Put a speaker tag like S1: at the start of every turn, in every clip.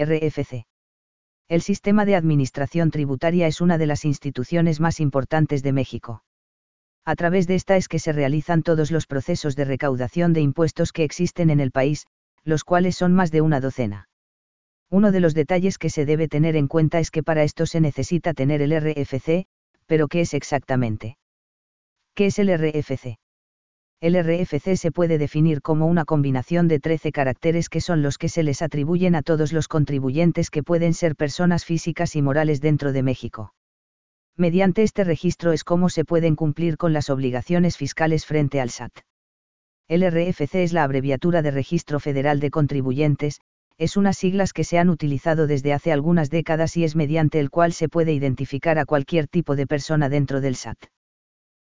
S1: RFC. El sistema de administración tributaria es una de las instituciones más importantes de México. A través de esta es que se realizan todos los procesos de recaudación de impuestos que existen en el país, los cuales son más de una docena. Uno de los detalles que se debe tener en cuenta es que para esto se necesita tener el RFC, pero ¿qué es exactamente? ¿Qué es el RFC? El RFC se puede definir como una combinación de 13 caracteres que son los que se les atribuyen a todos los contribuyentes que pueden ser personas físicas y morales dentro de México. Mediante este registro es cómo se pueden cumplir con las obligaciones fiscales frente al SAT. El RFC es la abreviatura de Registro Federal de Contribuyentes, es unas siglas que se han utilizado desde hace algunas décadas y es mediante el cual se puede identificar a cualquier tipo de persona dentro del SAT.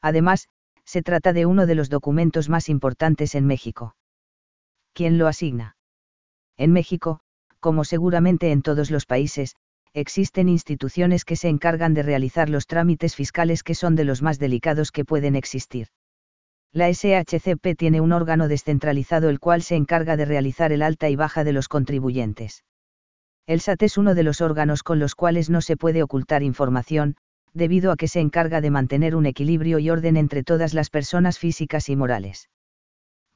S1: Además, se trata de uno de los documentos más importantes en México. ¿Quién lo asigna? En México, como seguramente en todos los países, existen instituciones que se encargan de realizar los trámites fiscales que son de los más delicados que pueden existir. La SHCP tiene un órgano descentralizado el cual se encarga de realizar el alta y baja de los contribuyentes. El SAT es uno de los órganos con los cuales no se puede ocultar información, debido a que se encarga de mantener un equilibrio y orden entre todas las personas físicas y morales.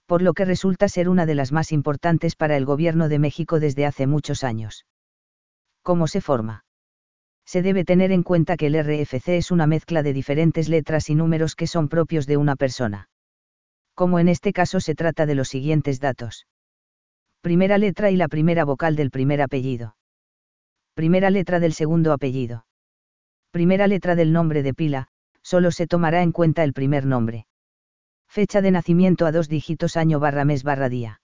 S1: Por lo que resulta ser una de las más importantes para el Gobierno de México desde hace muchos años. ¿Cómo se forma? Se debe tener en cuenta que el RFC es una mezcla de diferentes letras y números que son propios de una persona. Como en este caso se trata de los siguientes datos. Primera letra y la primera vocal del primer apellido. Primera letra del segundo apellido primera letra del nombre de pila, solo se tomará en cuenta el primer nombre. Fecha de nacimiento a dos dígitos año barra mes barra día.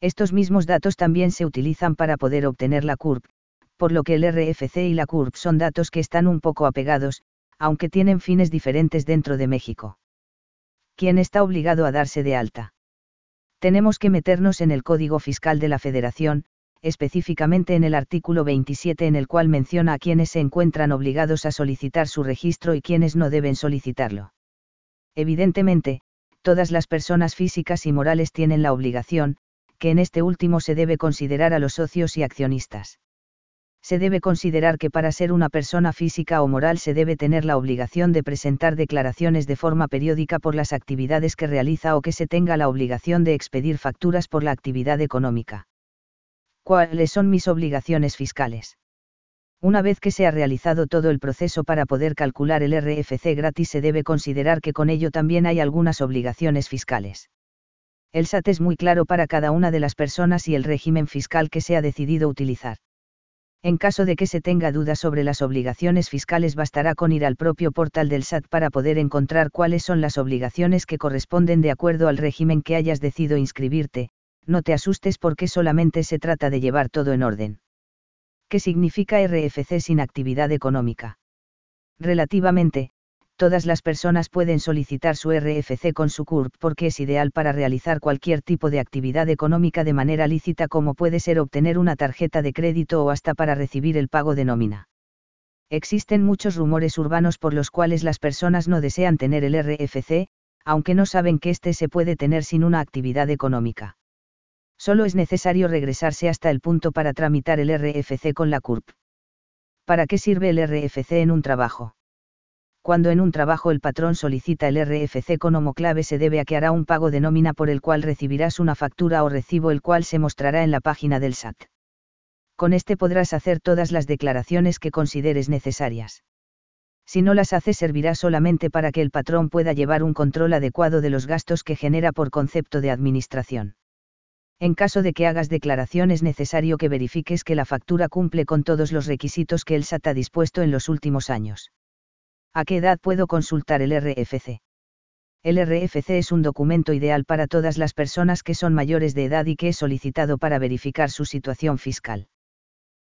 S1: Estos mismos datos también se utilizan para poder obtener la CURP, por lo que el RFC y la CURP son datos que están un poco apegados, aunque tienen fines diferentes dentro de México. ¿Quién está obligado a darse de alta? Tenemos que meternos en el Código Fiscal de la Federación, específicamente en el artículo 27 en el cual menciona a quienes se encuentran obligados a solicitar su registro y quienes no deben solicitarlo. Evidentemente, todas las personas físicas y morales tienen la obligación, que en este último se debe considerar a los socios y accionistas. Se debe considerar que para ser una persona física o moral se debe tener la obligación de presentar declaraciones de forma periódica por las actividades que realiza o que se tenga la obligación de expedir facturas por la actividad económica. ¿Cuáles son mis obligaciones fiscales? Una vez que se ha realizado todo el proceso para poder calcular el RFC gratis se debe considerar que con ello también hay algunas obligaciones fiscales. El SAT es muy claro para cada una de las personas y el régimen fiscal que se ha decidido utilizar. En caso de que se tenga dudas sobre las obligaciones fiscales bastará con ir al propio portal del SAT para poder encontrar cuáles son las obligaciones que corresponden de acuerdo al régimen que hayas decidido inscribirte, no te asustes porque solamente se trata de llevar todo en orden. ¿Qué significa RFC sin actividad económica? Relativamente, todas las personas pueden solicitar su RFC con su CURP porque es ideal para realizar cualquier tipo de actividad económica de manera lícita como puede ser obtener una tarjeta de crédito o hasta para recibir el pago de nómina. Existen muchos rumores urbanos por los cuales las personas no desean tener el RFC, aunque no saben que éste se puede tener sin una actividad económica. Solo es necesario regresarse hasta el punto para tramitar el RFC con la CURP. ¿Para qué sirve el RFC en un trabajo? Cuando en un trabajo el patrón solicita el RFC con homoclave se debe a que hará un pago de nómina por el cual recibirás una factura o recibo el cual se mostrará en la página del SAT. Con este podrás hacer todas las declaraciones que consideres necesarias. Si no las haces servirá solamente para que el patrón pueda llevar un control adecuado de los gastos que genera por concepto de administración. En caso de que hagas declaración es necesario que verifiques que la factura cumple con todos los requisitos que el SAT ha dispuesto en los últimos años. ¿A qué edad puedo consultar el RFC? El RFC es un documento ideal para todas las personas que son mayores de edad y que es solicitado para verificar su situación fiscal.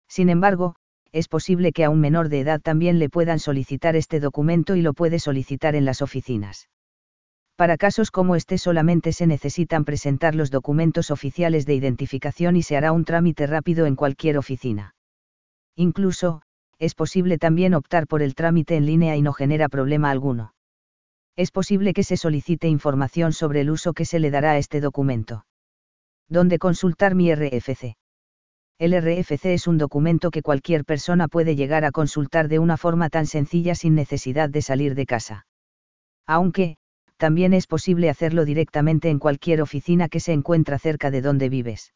S1: Sin embargo, es posible que a un menor de edad también le puedan solicitar este documento y lo puede solicitar en las oficinas. Para casos como este solamente se necesitan presentar los documentos oficiales de identificación y se hará un trámite rápido en cualquier oficina. Incluso, es posible también optar por el trámite en línea y no genera problema alguno. Es posible que se solicite información sobre el uso que se le dará a este documento. ¿Dónde consultar mi RFC? El RFC es un documento que cualquier persona puede llegar a consultar de una forma tan sencilla sin necesidad de salir de casa. Aunque, también es posible hacerlo directamente en cualquier oficina que se encuentra cerca de donde vives.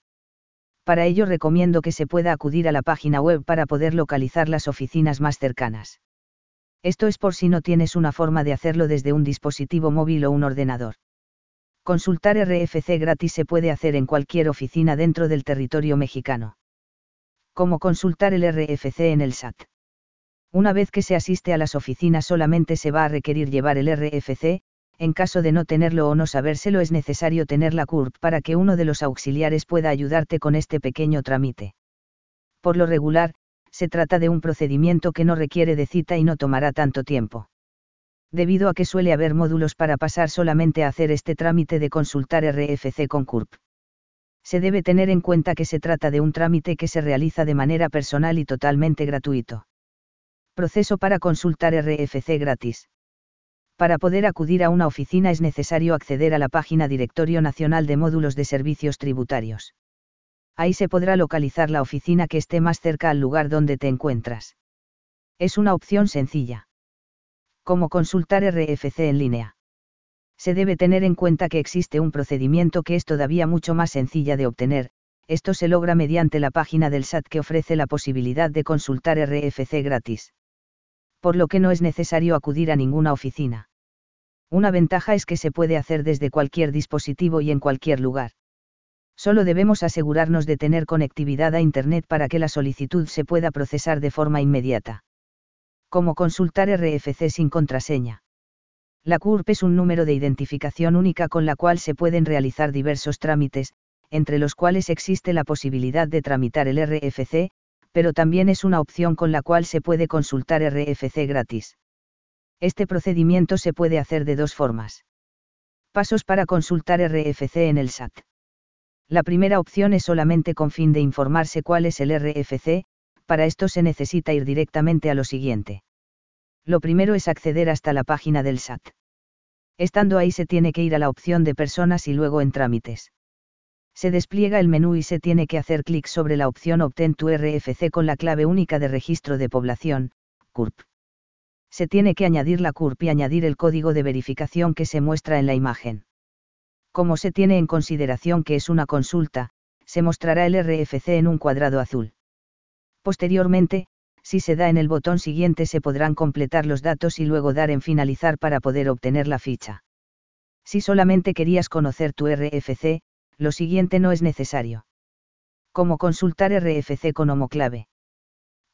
S1: Para ello recomiendo que se pueda acudir a la página web para poder localizar las oficinas más cercanas. Esto es por si no tienes una forma de hacerlo desde un dispositivo móvil o un ordenador. Consultar RFC gratis se puede hacer en cualquier oficina dentro del territorio mexicano. ¿Cómo consultar el RFC en el SAT? Una vez que se asiste a las oficinas solamente se va a requerir llevar el RFC, en caso de no tenerlo o no sabérselo es necesario tener la CURP para que uno de los auxiliares pueda ayudarte con este pequeño trámite. Por lo regular, se trata de un procedimiento que no requiere de cita y no tomará tanto tiempo. Debido a que suele haber módulos para pasar solamente a hacer este trámite de consultar RFC con CURP se debe tener en cuenta que se trata de un trámite que se realiza de manera personal y totalmente gratuito. Proceso para consultar RFC gratis. Para poder acudir a una oficina es necesario acceder a la página Directorio Nacional de Módulos de Servicios Tributarios. Ahí se podrá localizar la oficina que esté más cerca al lugar donde te encuentras. Es una opción sencilla. Como consultar RFC en línea se debe tener en cuenta que existe un procedimiento que es todavía mucho más sencilla de obtener, esto se logra mediante la página del SAT que ofrece la posibilidad de consultar RFC gratis. Por lo que no es necesario acudir a ninguna oficina. Una ventaja es que se puede hacer desde cualquier dispositivo y en cualquier lugar. Solo debemos asegurarnos de tener conectividad a Internet para que la solicitud se pueda procesar de forma inmediata. Como consultar RFC sin contraseña. La CURP es un número de identificación única con la cual se pueden realizar diversos trámites, entre los cuales existe la posibilidad de tramitar el RFC, pero también es una opción con la cual se puede consultar RFC gratis. Este procedimiento se puede hacer de dos formas. Pasos para consultar RFC en el SAT. La primera opción es solamente con fin de informarse cuál es el RFC, para esto se necesita ir directamente a lo siguiente lo primero es acceder hasta la página del SAT. Estando ahí se tiene que ir a la opción de personas y luego en trámites. Se despliega el menú y se tiene que hacer clic sobre la opción Obtén tu RFC con la clave única de registro de población, CURP. Se tiene que añadir la CURP y añadir el código de verificación que se muestra en la imagen. Como se tiene en consideración que es una consulta, se mostrará el RFC en un cuadrado azul. Posteriormente, si se da en el botón siguiente se podrán completar los datos y luego dar en finalizar para poder obtener la ficha. Si solamente querías conocer tu RFC, lo siguiente no es necesario. ¿Cómo consultar RFC con homoclave?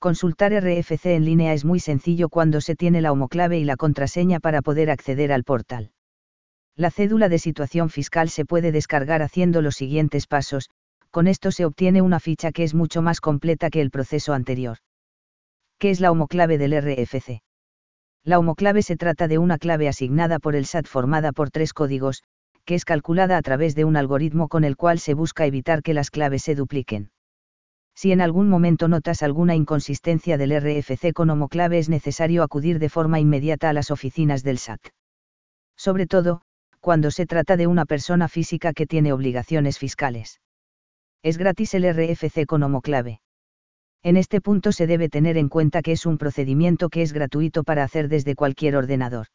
S1: Consultar RFC en línea es muy sencillo cuando se tiene la homoclave y la contraseña para poder acceder al portal. La cédula de situación fiscal se puede descargar haciendo los siguientes pasos, con esto se obtiene una ficha que es mucho más completa que el proceso anterior. ¿Qué es la homoclave del RFC? La homoclave se trata de una clave asignada por el SAT formada por tres códigos, que es calculada a través de un algoritmo con el cual se busca evitar que las claves se dupliquen. Si en algún momento notas alguna inconsistencia del RFC con homoclave es necesario acudir de forma inmediata a las oficinas del SAT. Sobre todo, cuando se trata de una persona física que tiene obligaciones fiscales. Es gratis el RFC con homoclave. En este punto se debe tener en cuenta que es un procedimiento que es gratuito para hacer desde cualquier ordenador.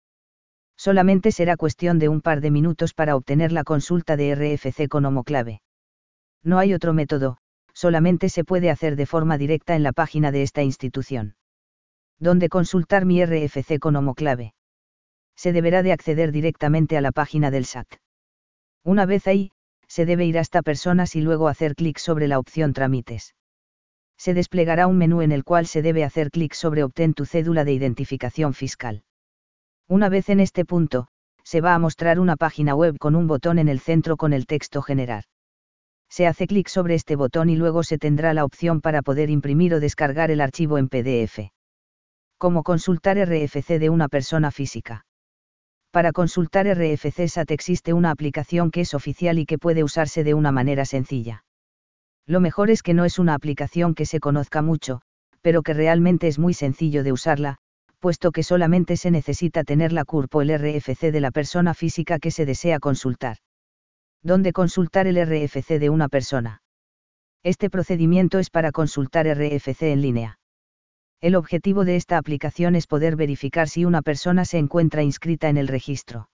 S1: Solamente será cuestión de un par de minutos para obtener la consulta de RFC con homoclave. No hay otro método, solamente se puede hacer de forma directa en la página de esta institución. ¿Dónde consultar mi RFC con homoclave? Se deberá de acceder directamente a la página del SAT. Una vez ahí, se debe ir hasta personas y luego hacer clic sobre la opción trámites se desplegará un menú en el cual se debe hacer clic sobre Obtén tu cédula de identificación fiscal. Una vez en este punto, se va a mostrar una página web con un botón en el centro con el texto generar. Se hace clic sobre este botón y luego se tendrá la opción para poder imprimir o descargar el archivo en PDF. Como consultar RFC de una persona física. Para consultar RFC SAT existe una aplicación que es oficial y que puede usarse de una manera sencilla. Lo mejor es que no es una aplicación que se conozca mucho, pero que realmente es muy sencillo de usarla, puesto que solamente se necesita tener la CURP o el RFC de la persona física que se desea consultar. ¿Dónde consultar el RFC de una persona? Este procedimiento es para consultar RFC en línea. El objetivo de esta aplicación es poder verificar si una persona se encuentra inscrita en el registro.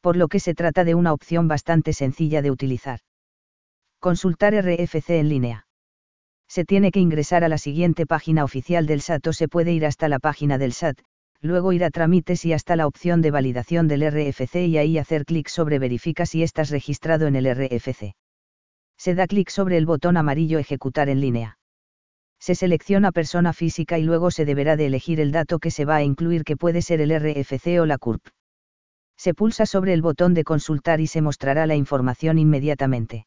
S1: Por lo que se trata de una opción bastante sencilla de utilizar. Consultar RFC en línea. Se tiene que ingresar a la siguiente página oficial del SAT o se puede ir hasta la página del SAT, luego ir a trámites y hasta la opción de validación del RFC y ahí hacer clic sobre verifica si estás registrado en el RFC. Se da clic sobre el botón amarillo ejecutar en línea. Se selecciona persona física y luego se deberá de elegir el dato que se va a incluir que puede ser el RFC o la CURP. Se pulsa sobre el botón de consultar y se mostrará la información inmediatamente.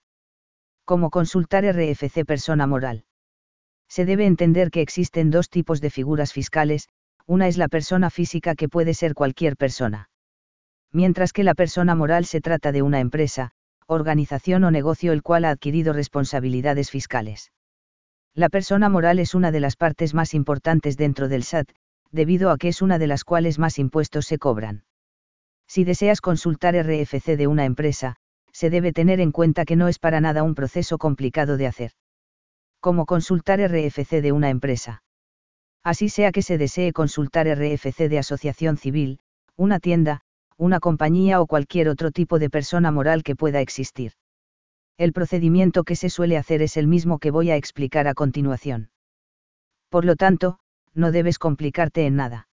S1: Como consultar RFC persona moral. Se debe entender que existen dos tipos de figuras fiscales, una es la persona física que puede ser cualquier persona. Mientras que la persona moral se trata de una empresa, organización o negocio el cual ha adquirido responsabilidades fiscales. La persona moral es una de las partes más importantes dentro del SAT, debido a que es una de las cuales más impuestos se cobran. Si deseas consultar RFC de una empresa, se debe tener en cuenta que no es para nada un proceso complicado de hacer. Como consultar RFC de una empresa. Así sea que se desee consultar RFC de asociación civil, una tienda, una compañía o cualquier otro tipo de persona moral que pueda existir. El procedimiento que se suele hacer es el mismo que voy a explicar a continuación. Por lo tanto, no debes complicarte en nada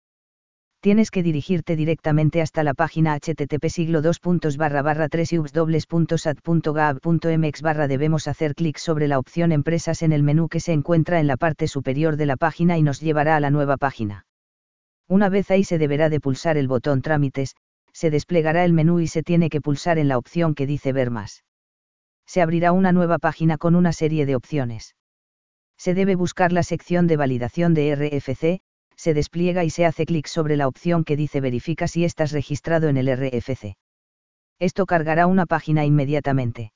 S1: tienes que dirigirte directamente hasta la página http siglo 2 barra barra 3 mx barra debemos hacer clic sobre la opción empresas en el menú que se encuentra en la parte superior de la página y nos llevará a la nueva página. Una vez ahí se deberá de pulsar el botón trámites, se desplegará el menú y se tiene que pulsar en la opción que dice ver más. Se abrirá una nueva página con una serie de opciones. Se debe buscar la sección de validación de RFC, se despliega y se hace clic sobre la opción que dice verifica si estás registrado en el RFC. Esto cargará una página inmediatamente.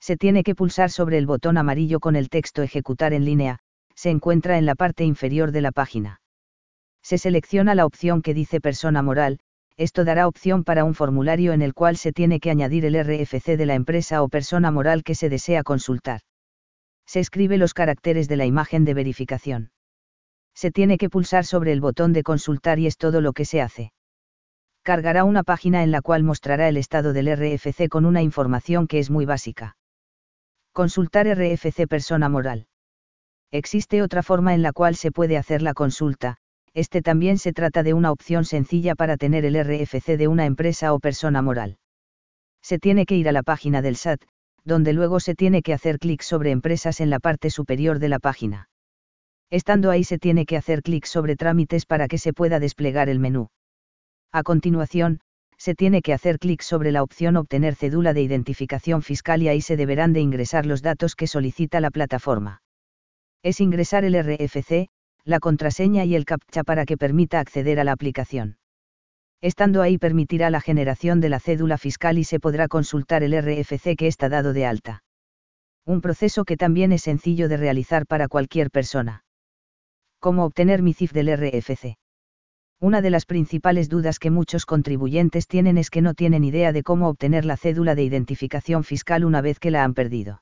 S1: Se tiene que pulsar sobre el botón amarillo con el texto ejecutar en línea, se encuentra en la parte inferior de la página. Se selecciona la opción que dice persona moral, esto dará opción para un formulario en el cual se tiene que añadir el RFC de la empresa o persona moral que se desea consultar. Se escribe los caracteres de la imagen de verificación se tiene que pulsar sobre el botón de consultar y es todo lo que se hace. Cargará una página en la cual mostrará el estado del RFC con una información que es muy básica. Consultar RFC persona moral. Existe otra forma en la cual se puede hacer la consulta, este también se trata de una opción sencilla para tener el RFC de una empresa o persona moral. Se tiene que ir a la página del SAT, donde luego se tiene que hacer clic sobre empresas en la parte superior de la página. Estando ahí se tiene que hacer clic sobre trámites para que se pueda desplegar el menú. A continuación, se tiene que hacer clic sobre la opción Obtener cédula de identificación fiscal y ahí se deberán de ingresar los datos que solicita la plataforma. Es ingresar el RFC, la contraseña y el CAPTCHA para que permita acceder a la aplicación. Estando ahí permitirá la generación de la cédula fiscal y se podrá consultar el RFC que está dado de alta. Un proceso que también es sencillo de realizar para cualquier persona. ¿Cómo obtener mi CIF del RFC? Una de las principales dudas que muchos contribuyentes tienen es que no tienen idea de cómo obtener la cédula de identificación fiscal una vez que la han perdido.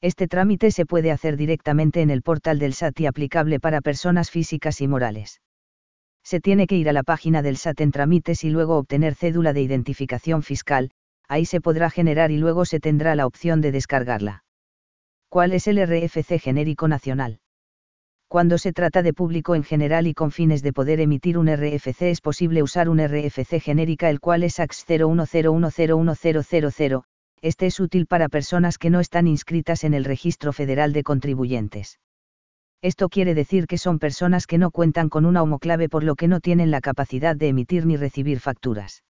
S1: Este trámite se puede hacer directamente en el portal del SAT y aplicable para personas físicas y morales. Se tiene que ir a la página del SAT en trámites y luego obtener cédula de identificación fiscal, ahí se podrá generar y luego se tendrá la opción de descargarla. ¿Cuál es el RFC genérico nacional? Cuando se trata de público en general y con fines de poder emitir un RFC es posible usar un RFC genérica el cual es AX 01010100. Este es útil para personas que no están inscritas en el Registro Federal de Contribuyentes. Esto quiere decir que son personas que no cuentan con una homoclave por lo que no tienen la capacidad de emitir ni recibir facturas.